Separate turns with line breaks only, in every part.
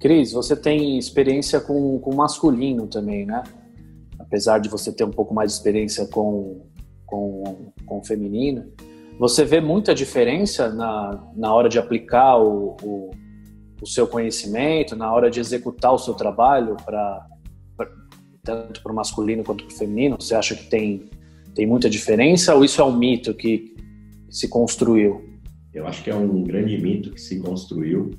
Cris, você tem experiência com, com masculino também, né? Apesar de você ter um pouco mais de experiência com, com, com feminino. Você vê muita diferença na, na hora de aplicar o, o, o seu conhecimento, na hora de executar o seu trabalho, pra, pra tanto para o masculino quanto para o feminino? Você acha que tem, tem muita diferença ou isso é um mito que se construiu?
Eu acho que é um grande mito que se construiu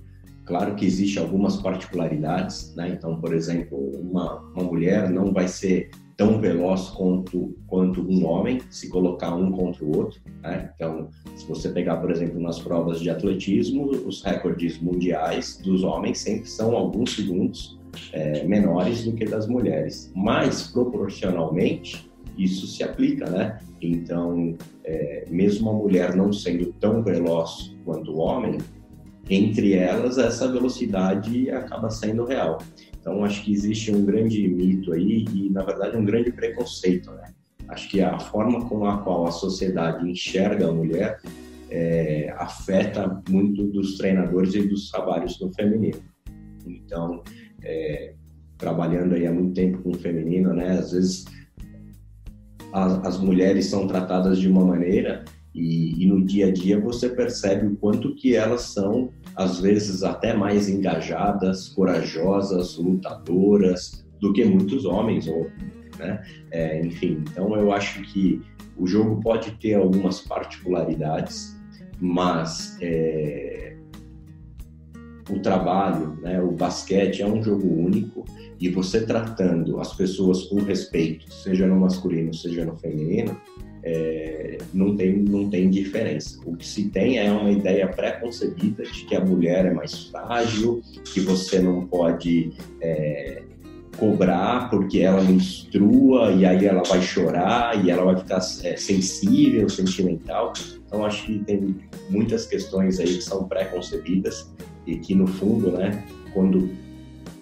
Claro que existe algumas particularidades, né? Então, por exemplo, uma, uma mulher não vai ser tão veloz quanto, quanto um homem, se colocar um contra o outro. Né? Então, se você pegar, por exemplo, nas provas de atletismo, os recordes mundiais dos homens sempre são alguns segundos é, menores do que das mulheres. Mas, proporcionalmente, isso se aplica, né? Então, é, mesmo a mulher não sendo tão veloz quanto o homem, entre elas, essa velocidade acaba sendo real. Então, acho que existe um grande mito aí e, na verdade, um grande preconceito, né? Acho que a forma com a qual a sociedade enxerga a mulher é, afeta muito dos treinadores e dos trabalhos no feminino. Então, é, trabalhando aí há muito tempo com o feminino, né? Às vezes as, as mulheres são tratadas de uma maneira e, e, no dia a dia você percebe o quanto que elas são, às vezes, até mais engajadas, corajosas, lutadoras do que muitos homens, ou, né? É, enfim, então eu acho que o jogo pode ter algumas particularidades, mas é, o trabalho, né, o basquete é um jogo único e você tratando as pessoas com respeito, seja no masculino, seja no feminino, é, não, tem, não tem diferença. O que se tem é uma ideia pré-concebida de que a mulher é mais frágil, que você não pode é, cobrar porque ela menstrua e aí ela vai chorar e ela vai ficar é, sensível, sentimental. Então acho que tem muitas questões aí que são pré-concebidas e que no fundo, né, quando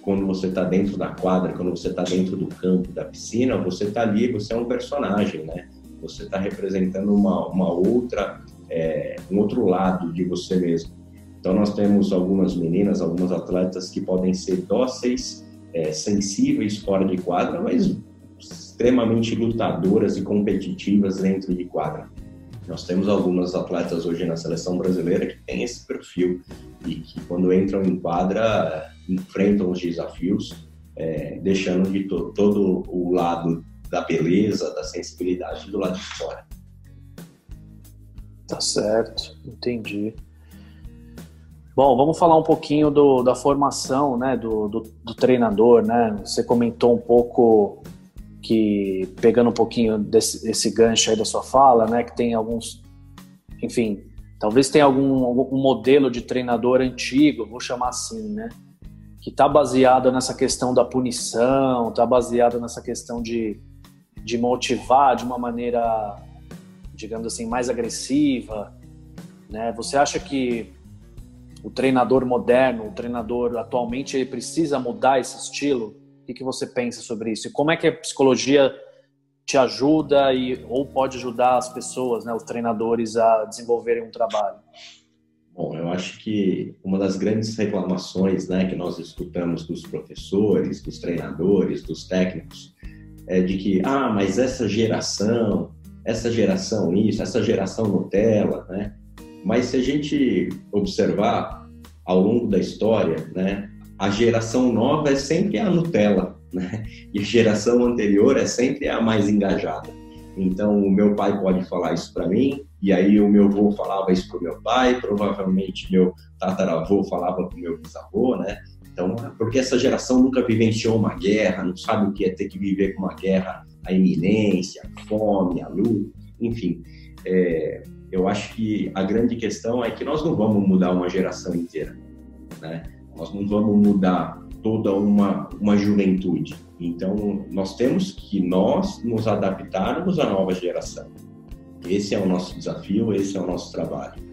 quando você está dentro da quadra, quando você está dentro do campo, da piscina, você está ali, você é um personagem, né? Você está representando uma, uma outra, é, um outro lado de você mesmo. Então, nós temos algumas meninas, algumas atletas que podem ser dóceis, é, sensíveis fora de quadra, mas extremamente lutadoras e competitivas dentro de quadra. Nós temos algumas atletas hoje na seleção brasileira que têm esse perfil e que, quando entram em quadra, enfrentam os desafios, é, deixando de to todo o lado da beleza, da sensibilidade do lado de fora.
Tá certo, entendi. Bom, vamos falar um pouquinho do, da formação né, do, do, do, treinador. Né? Você comentou um pouco que, pegando um pouquinho desse, desse gancho aí da sua fala, né, que tem alguns, enfim, talvez tenha algum, algum modelo de treinador antigo, vou chamar assim, né? Que está baseado nessa questão da punição, está baseado nessa questão de de motivar de uma maneira, digamos assim, mais agressiva, né? Você acha que o treinador moderno, o treinador atualmente, ele precisa mudar esse estilo? O que, você pensa sobre isso? E como é que a psicologia te ajuda e ou pode ajudar as pessoas, né, os treinadores a desenvolverem um trabalho?
Bom, eu acho que uma das grandes reclamações, né, que nós escutamos dos professores, dos treinadores, dos técnicos, é, de que, ah, mas essa geração, essa geração isso, essa geração Nutella, né? Mas se a gente observar ao longo da história, né, a geração nova é sempre a Nutella, né? E a geração anterior é sempre a mais engajada. Então, o meu pai pode falar isso para mim, e aí o meu avô falava isso para o meu pai, provavelmente meu tataravô falava para o meu bisavô, né? Então, porque essa geração nunca vivenciou uma guerra, não sabe o que é ter que viver com uma guerra, a iminência, a fome, a luta, enfim. É, eu acho que a grande questão é que nós não vamos mudar uma geração inteira, né? Nós não vamos mudar toda uma, uma juventude. Então, nós temos que nós nos adaptarmos à nova geração. Esse é o nosso desafio, esse é o nosso trabalho.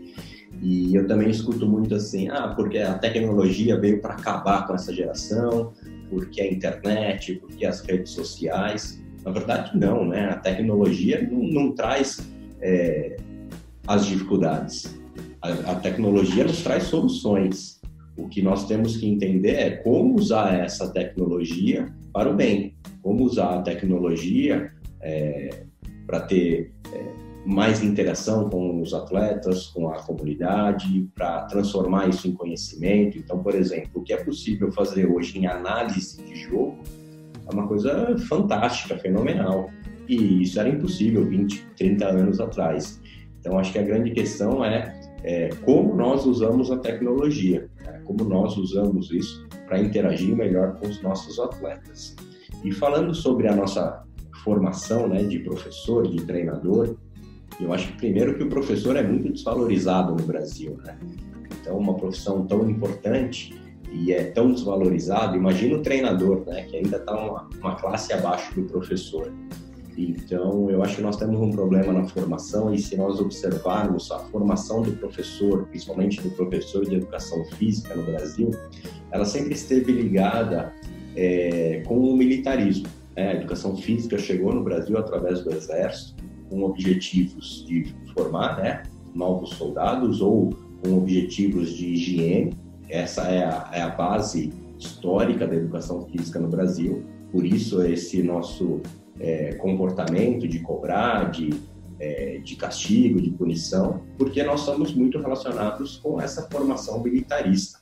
E eu também escuto muito assim, ah, porque a tecnologia veio para acabar com essa geração, porque a internet, porque as redes sociais. Na verdade, não, né? A tecnologia não, não traz é, as dificuldades. A, a, tecnologia nos traz soluções. O que nós temos que entender é como usar essa tecnologia para o bem, como usar a tecnologia é, para ter é, mais interação com os atletas, com a comunidade, para transformar isso em conhecimento. Então, por exemplo, o que é possível fazer hoje em análise de jogo é uma coisa fantástica, fenomenal. E isso era impossível 20, 30 anos atrás. Então, acho que a grande questão é, é como nós usamos a tecnologia, né? como nós usamos isso para interagir melhor com os nossos atletas. E falando sobre a nossa formação né, de professor, de treinador, eu acho que primeiro que o professor é muito desvalorizado no Brasil, né? Então, uma profissão tão importante e é tão desvalorizado, imagina o treinador, né, que ainda está uma, uma classe abaixo do professor. Então, eu acho que nós temos um problema na formação e se nós observarmos a formação do professor, principalmente do professor de educação física no Brasil, ela sempre esteve ligada é, com o militarismo. Né? A educação física chegou no Brasil através do exército, com objetivos de formar né, novos soldados ou com objetivos de higiene. Essa é a, é a base histórica da educação física no Brasil. Por isso, esse nosso é, comportamento de cobrar, de, é, de castigo, de punição, porque nós somos muito relacionados com essa formação militarista.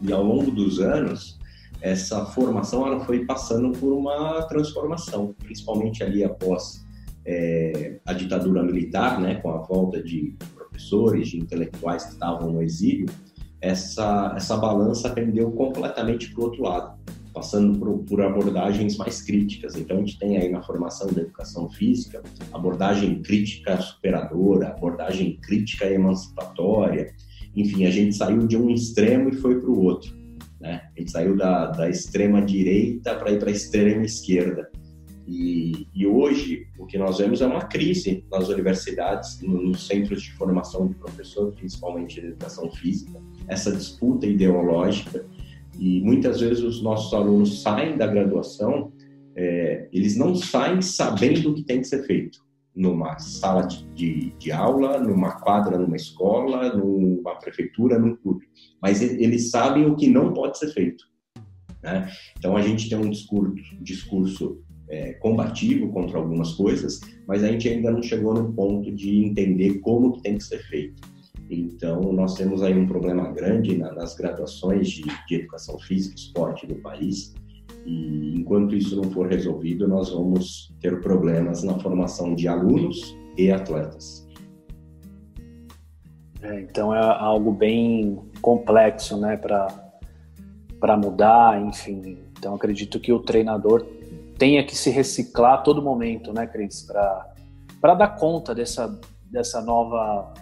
E ao longo dos anos, essa formação ela foi passando por uma transformação, principalmente ali após é, a ditadura militar, né, com a volta de professores, de intelectuais que estavam no exílio, essa, essa balança pendeu completamente para o outro lado, passando por, por, abordagens mais críticas. Então, a gente tem aí na formação da educação física abordagem crítica superadora, abordagem crítica emancipatória. Enfim, a gente saiu de um extremo e foi para o outro. Né? A gente saiu da, da extrema direita para ir para a extrema esquerda. E, e, hoje o que nós vemos é uma crise nas universidades, nos centros de formação de professor, principalmente de educação física, essa disputa ideológica. E muitas vezes os nossos alunos saem da graduação, é, eles não saem sabendo o que tem que ser feito numa sala de, de, de, aula, numa quadra, numa escola, numa prefeitura, num clube. Mas eles sabem o que não pode ser feito. Né? Então a gente tem um discurso, discurso é, combativo contra algumas coisas, mas a gente ainda não chegou no ponto de entender como que tem que ser feito. Então, nós temos aí um problema grande na, nas graduações de, de educação física e esporte do país, e enquanto isso não for resolvido, nós vamos ter problemas na formação de alunos e atletas.
É, então é algo bem complexo, né, para mudar, enfim. Então acredito que o treinador tenha que se reciclar a todo momento, né, Cris, para dar conta dessa, dessa nova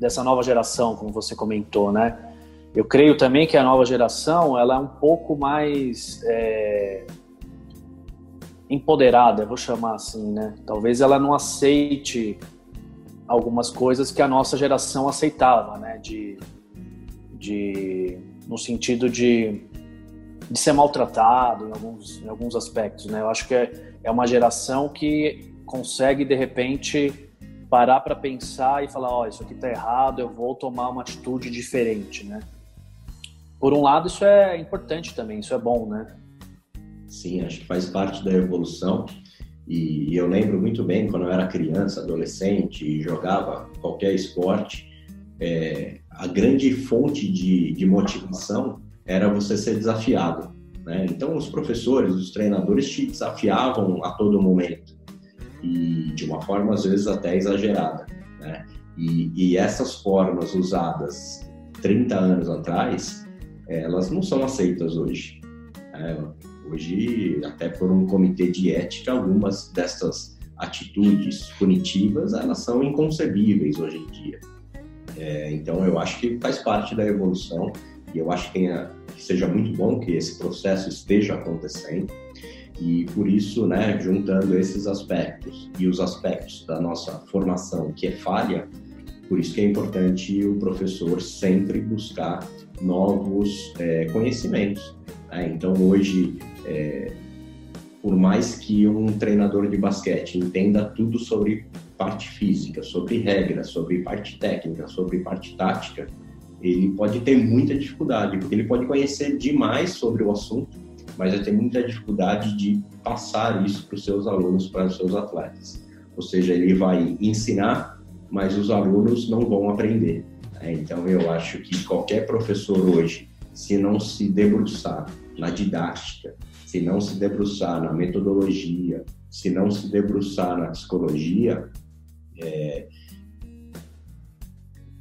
dessa nova geração, como você comentou, né? Eu creio também que a nova geração ela é um pouco mais é, empoderada, vou chamar assim, né? Talvez ela não aceite algumas coisas que a nossa geração aceitava, né? De, de no sentido de de ser maltratado em alguns, em alguns aspectos, né? Eu acho que é, é uma geração que consegue, de repente, parar para pensar e falar, ó, oh, isso aqui tá errado, eu vou tomar uma atitude diferente, né? Por um lado, isso é importante também, isso é bom, né?
Sim, acho que faz parte da evolução. E eu lembro muito bem quando eu era criança, adolescente e jogava qualquer esporte, é, a grande fonte de, de motivação era você ser desafiado. Né? Então, os professores, os treinadores te desafiavam a todo momento e de uma forma às vezes até exagerada. Né? E, e essas formas usadas 30 anos atrás, elas não são aceitas hoje. Né? Hoje, até por um comitê de ética, algumas dessas atitudes punitivas elas são inconcebíveis hoje em dia. É, então, eu acho que faz parte da evolução e eu acho que, que seja muito bom que esse processo esteja acontecendo. E por isso, né, juntando esses aspectos e os aspectos da nossa formação que é falha, por isso que é importante o professor sempre buscar novos é, conhecimentos. Né? Então, hoje, é, por mais que um treinador de basquete entenda tudo sobre parte física, sobre regras, sobre parte técnica, sobre parte tática, ele pode ter muita dificuldade, porque ele pode conhecer demais sobre o assunto, mas vai ter muita dificuldade de passar isso para os seus alunos, para os seus atletas. Ou seja, ele vai ensinar, mas os alunos não vão aprender. Né? Então, eu acho que qualquer professor hoje, se não se debruçar na didática, se não se debruçar na metodologia, se não se debruçar na psicologia, é,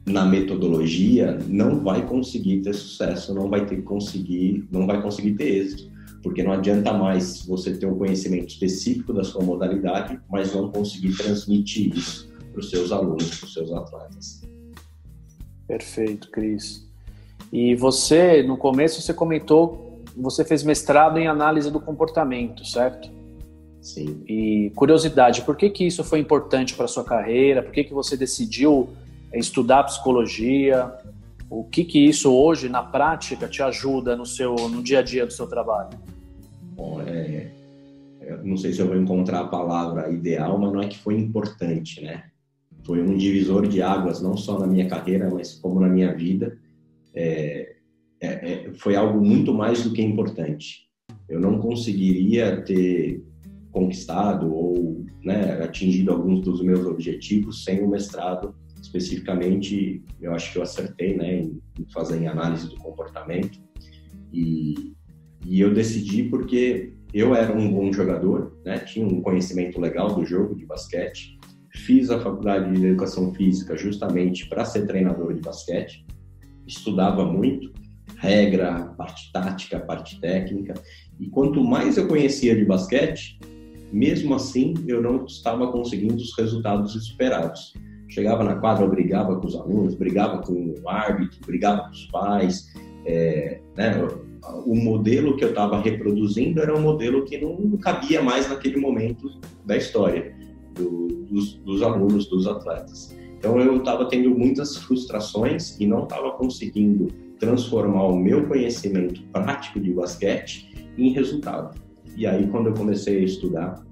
na metodologia, não vai conseguir ter sucesso, não vai ter conseguir, não vai conseguir ter êxito, porque não adianta mais você ter um conhecimento específico da sua modalidade, mas não conseguir transmitir isso para os seus alunos, para os seus atletas.
Perfeito, Cris. E você, no começo, você comentou, você fez mestrado em análise do comportamento, certo?
Sim.
E curiosidade, por que que isso foi importante para sua carreira? Por que que você decidiu estudar psicologia? O que que isso hoje na prática te ajuda no seu no dia a dia do seu trabalho?
Bom, é, não sei se eu vou encontrar a palavra ideal, mas não é que foi importante, né? Foi um divisor de águas, não só na minha carreira, mas como na minha vida. É, é, é foi algo muito mais do que importante. Eu não conseguiria ter conquistado ou né, atingido alguns dos meus objetivos sem o mestrado especificamente eu acho que eu acertei né em fazer em análise do comportamento. E, e eu decidi porque eu era um bom jogador né tinha um conhecimento legal do jogo de basquete. Fiz a faculdade de educação física justamente para ser treinador de basquete. Estudava muito regra parte tática parte técnica. E quanto mais eu conhecia de basquete mesmo assim, eu não estava conseguindo os resultados esperados. Chegava na quadra, brigava com os alunos, brigava com o árbitro, brigava com os pais. É, né? O modelo que eu estava reproduzindo era um modelo que não cabia mais naquele momento da história do, dos, dos alunos, dos atletas. Então eu estava tendo muitas frustrações e não estava conseguindo transformar o meu conhecimento prático de basquete em resultado. E aí, quando eu comecei a estudar,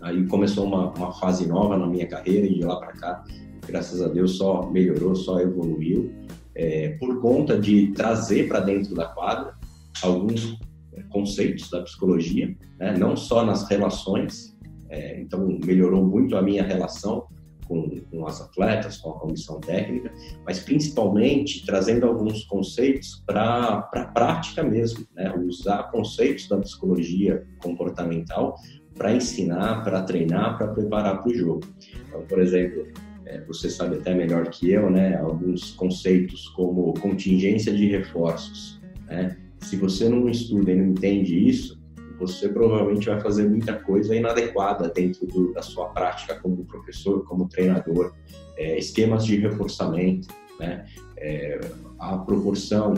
aí começou uma, uma fase nova na minha carreira e de lá para cá, graças a Deus, só melhorou, só evoluiu, é, por conta de trazer para dentro da quadra alguns é, conceitos da psicologia, né? não só nas relações, é, então melhorou muito a minha relação com, com, as atletas, com a comissão técnica, mas principalmente trazendo alguns conceitos para a prática mesmo, né? usar conceitos da psicologia comportamental para ensinar, para treinar, para preparar para o jogo. Então, por exemplo, é, você sabe até melhor que eu, né? Alguns conceitos como contingência de reforços. Né? Se você não estuda e não entende isso, você provavelmente vai fazer muita coisa inadequada dentro do, da sua prática como professor, como treinador. É, esquemas de reforçamento, né? É, a proporção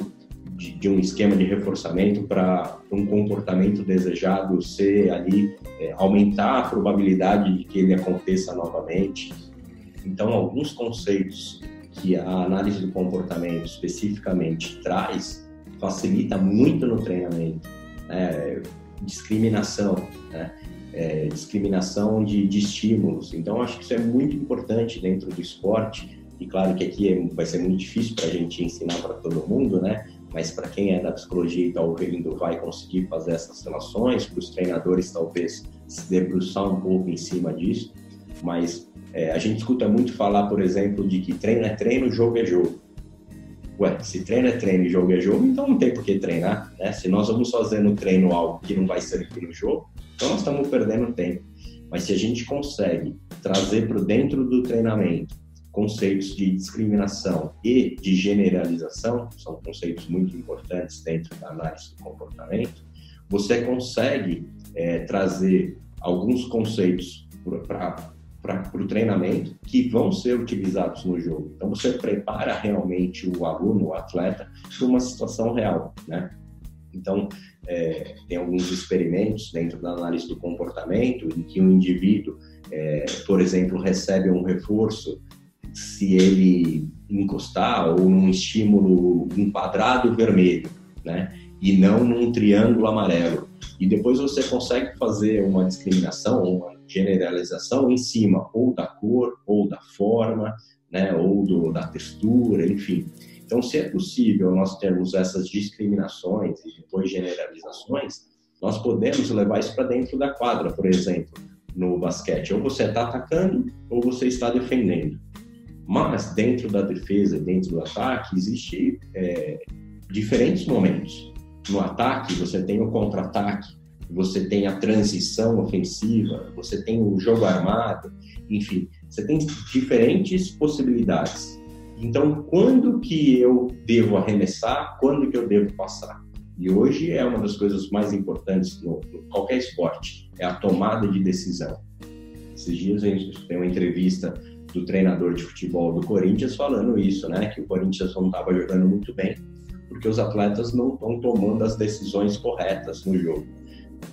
de, de, um esquema de reforçamento para um comportamento desejado ser ali, é, aumentar a probabilidade de que ele aconteça novamente. Então, alguns conceitos que a análise do comportamento especificamente traz facilita muito no treinamento. Né? discriminação, né? É, discriminação de, de, estímulos. Então, acho que isso é muito importante dentro do esporte. E claro que aqui é, vai ser muito difícil para a gente ensinar para todo mundo, né? Mas para quem é da psicologia e está ouvindo, vai conseguir fazer essas relações. Para os treinadores, talvez se debruçar um pouco em cima disso. Mas é, a gente escuta muito falar, por exemplo, de que treino é treino, jogo é jogo. Ué, se treino é treino e jogo é jogo, então não tem por que treinar, né? Se nós vamos fazer no treino algo que não vai servir no jogo, então nós estamos perdendo tempo. Mas se a gente consegue trazer para dentro do treinamento conceitos de discriminação e de generalização, são conceitos muito importantes dentro da análise do comportamento, você consegue é, trazer alguns conceitos para para o treinamento que vão ser utilizados no jogo. Então você prepara realmente o aluno, o atleta, para uma situação real, né? Então é, tem alguns experimentos dentro da análise do comportamento em que um indivíduo, é, por exemplo, recebe um reforço se ele encostar ou num estímulo um quadrado vermelho, né? E não num triângulo amarelo. E depois você consegue fazer uma discriminação, uma generalização em cima ou da cor, ou da forma, né, ou do, da textura, enfim. Então, se é possível nós termos essas discriminações e depois generalizações, nós podemos levar isso para dentro da quadra, por exemplo, no basquete. Ou você está atacando ou você está defendendo. Mas dentro da defesa, dentro do ataque, existe é, diferentes momentos. No ataque, você tem o contra-ataque, você tem a transição ofensiva, você tem o jogo armado, enfim, você tem diferentes possibilidades. Então, quando que eu devo arremessar? Quando que eu devo passar? E hoje é uma das coisas mais importantes no, no qualquer esporte, é a tomada de decisão. Esses dias a gente tem uma entrevista do treinador de futebol do Corinthians falando isso, né? Que o Corinthians não estava jogando muito bem porque os atletas não estão tomando as decisões corretas no jogo.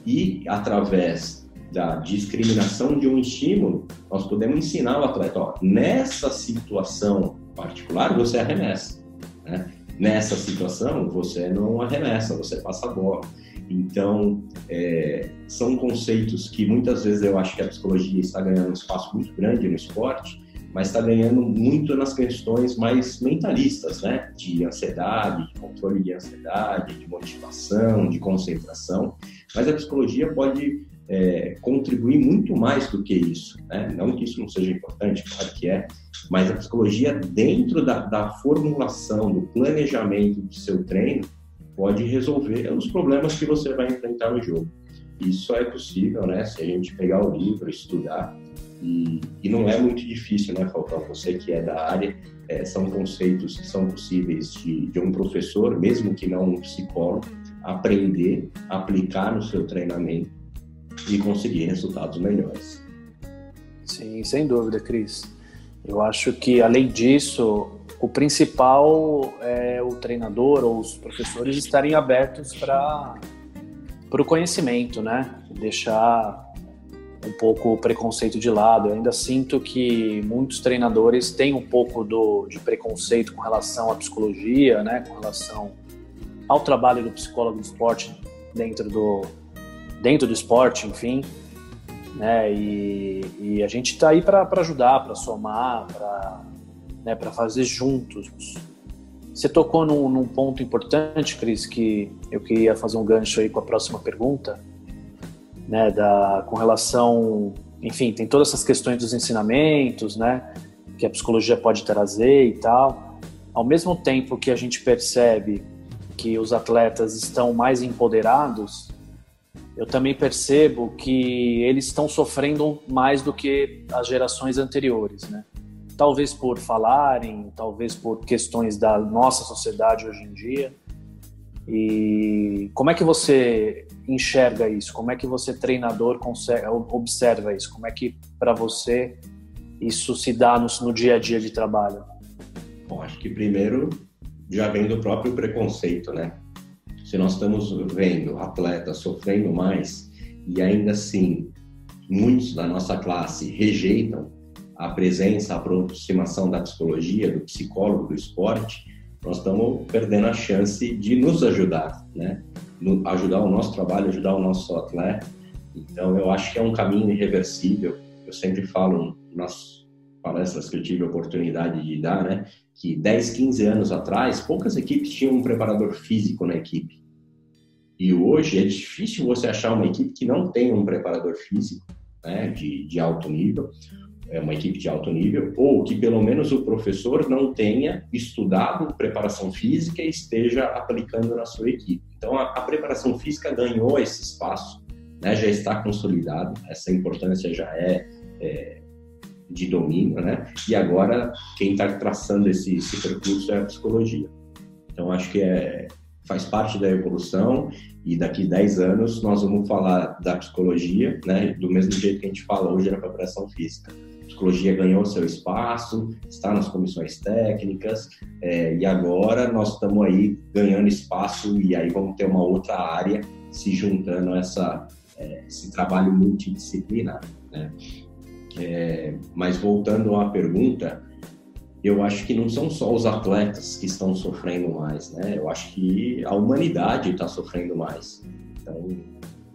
E através da discriminação de um estímulo, nós podemos ensinar o atleta, ó, nessa situação particular você arremessa, né? Nessa situação você não arremessa, você passa a bola. Então, é, são conceitos que muitas vezes eu acho que a psicologia está ganhando um espaço muito grande no esporte, mas está ganhando muito nas questões mais mentalistas, né? De ansiedade, de controle de ansiedade, de motivação, de concentração. Mas a psicologia pode é, contribuir muito mais do que isso, né? Não que isso não seja importante, claro que é, mas a psicologia dentro da, da formulação, do planejamento do seu treino, pode resolver os problemas que você vai enfrentar no jogo. Isso é possível, né? Se a gente pegar o livro, estudar, e, e, não é muito difícil, né, Falcão? Você que é da área, é, são conceitos que são possíveis de, de um professor, mesmo que não um psicólogo, aprender, aplicar no seu treinamento e conseguir resultados melhores.
Sim, sem dúvida, Cris. Eu acho que, além disso, o principal é o treinador ou os professores estarem abertos para o conhecimento, né? Deixar um pouco o preconceito de lado. Eu ainda sinto que muitos treinadores têm um pouco do, de preconceito com relação à psicologia, né, com relação ao trabalho do psicólogo do esporte dentro do, dentro do esporte, enfim. Né, e, e a gente está aí para ajudar, para somar, para né, fazer juntos. Você tocou num, num ponto importante, Cris, que eu queria fazer um gancho aí com a próxima pergunta né, da, com relação, enfim, tem todas essas questões dos ensinamentos, né, que a psicologia pode trazer e tal. Ao mesmo tempo que a gente percebe que os atletas estão mais empoderados, eu também percebo que eles estão sofrendo mais do que as gerações anteriores, né? Talvez por falarem, talvez por questões da nossa sociedade hoje em dia. E como é que você enxerga isso? Como é que você, treinador, consegue, observa isso? Como é que, para você, isso se dá no, no, dia a dia de trabalho?
Bom, acho que primeiro já vem do próprio preconceito, né? Se nós estamos vendo atletas sofrendo mais e ainda assim muitos da nossa classe rejeitam a presença, a aproximação da psicologia, do psicólogo do esporte, nós estamos perdendo a chance de nos ajudar, né? ajudar o nosso trabalho, ajudar o nosso atleta. Então, eu acho que é um caminho irreversível. Eu sempre falo nas palestras que eu tive a oportunidade de dar, né, que 10, 15 anos atrás, poucas equipes tinham um preparador físico na equipe. E hoje é difícil você achar uma equipe que não tenha um preparador físico né, de, de alto nível é uma equipe de alto nível, ou que pelo menos o professor não tenha estudado preparação física e esteja aplicando na sua equipe. Então, a, a preparação física ganhou esse espaço, né, já está consolidado, essa importância já é, é de domínio, né? E agora quem está traçando esse, esse percurso é a psicologia. Então, acho que é, faz parte da evolução e daqui 10 anos nós vamos falar da psicologia, né, do mesmo jeito que a gente fala hoje na preparação física psicologia ganhou seu espaço, está nas comissões técnicas, é, e agora nós estamos aí ganhando espaço e aí vamos ter uma outra área se juntando a essa, é, esse trabalho multidisciplinar. Né? É, mas voltando à pergunta, eu acho que não são só os atletas que estão sofrendo mais, né? Eu acho que a humanidade está sofrendo mais. Então,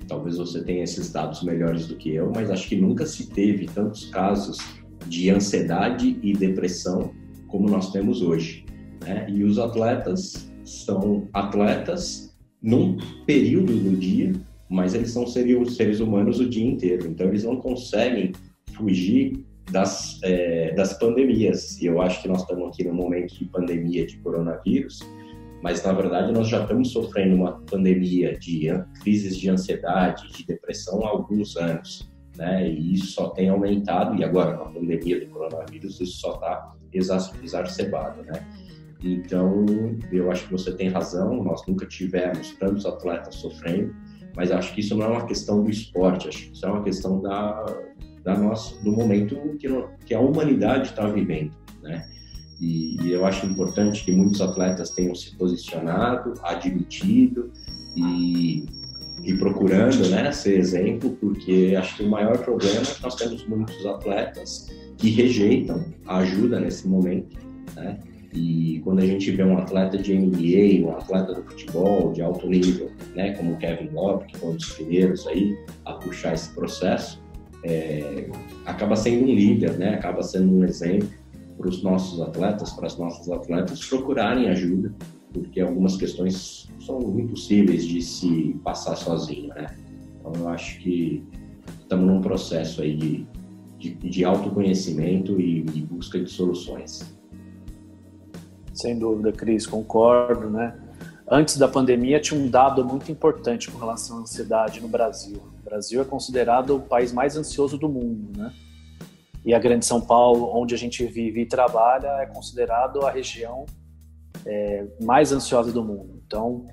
talvez você tenha esses dados melhores do que eu, mas acho que nunca se teve tantos casos de ansiedade e depressão como nós temos hoje. né? E os atletas são atletas num período do dia, mas eles são seres, humanos o dia inteiro. Então eles não conseguem fugir das, é, das pandemias. E eu acho que nós estamos aqui no momento de pandemia de coronavírus, mas na verdade nós já estamos sofrendo uma pandemia de crises de ansiedade, de depressão há alguns anos. Né? E isso só tem aumentado, e agora com a pandemia do coronavírus, isso só está exacerbado. Né? Então, eu acho que você tem razão, nós nunca tivemos tantos atletas sofrendo, mas acho que isso não é uma questão do esporte, acho que isso é uma questão da, da nossa, do momento que, que a humanidade está vivendo, né? E, e, eu acho importante que muitos atletas tenham se posicionado, admitido e, e procurando né, ser exemplo, porque acho que o maior problema é que nós temos muitos atletas que rejeitam a ajuda nesse momento, né? E quando a gente vê um atleta de NBA, um atleta do futebol de alto nível, né, como Kevin Love, que foi um dos primeiros aí a puxar esse processo, é, acaba sendo um líder, né? Acaba sendo um exemplo para os nossos atletas, para as nossas atletas procurarem ajuda, porque algumas questões são impossíveis de se passar sozinho, né? Então eu acho que estamos num processo aí de, de, de autoconhecimento e, e busca de soluções.
Sem dúvida, Cris, concordo, né? Antes da pandemia tinha um dado muito importante com relação à ansiedade no Brasil. Brasil é considerado o país mais ansioso do mundo, né? E a Grande São Paulo, onde a gente vive e trabalha, é considerado a região é, mais ansiosa do mundo. Então,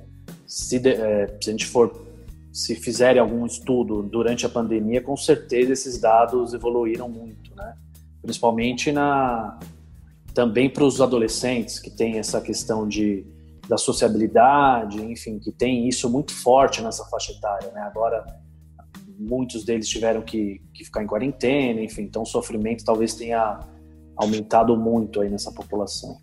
se, de, é, se a gente for, se fizerem algum estudo durante a pandemia, com certeza esses dados evoluíram muito, né? Principalmente na também para os adolescentes que tem essa questão de da sociabilidade, enfim, que tem isso muito forte nessa faixa etária, né? Agora muitos deles tiveram que, que ficar em quarentena, enfim, então o sofrimento talvez tenha aumentado muito aí nessa população.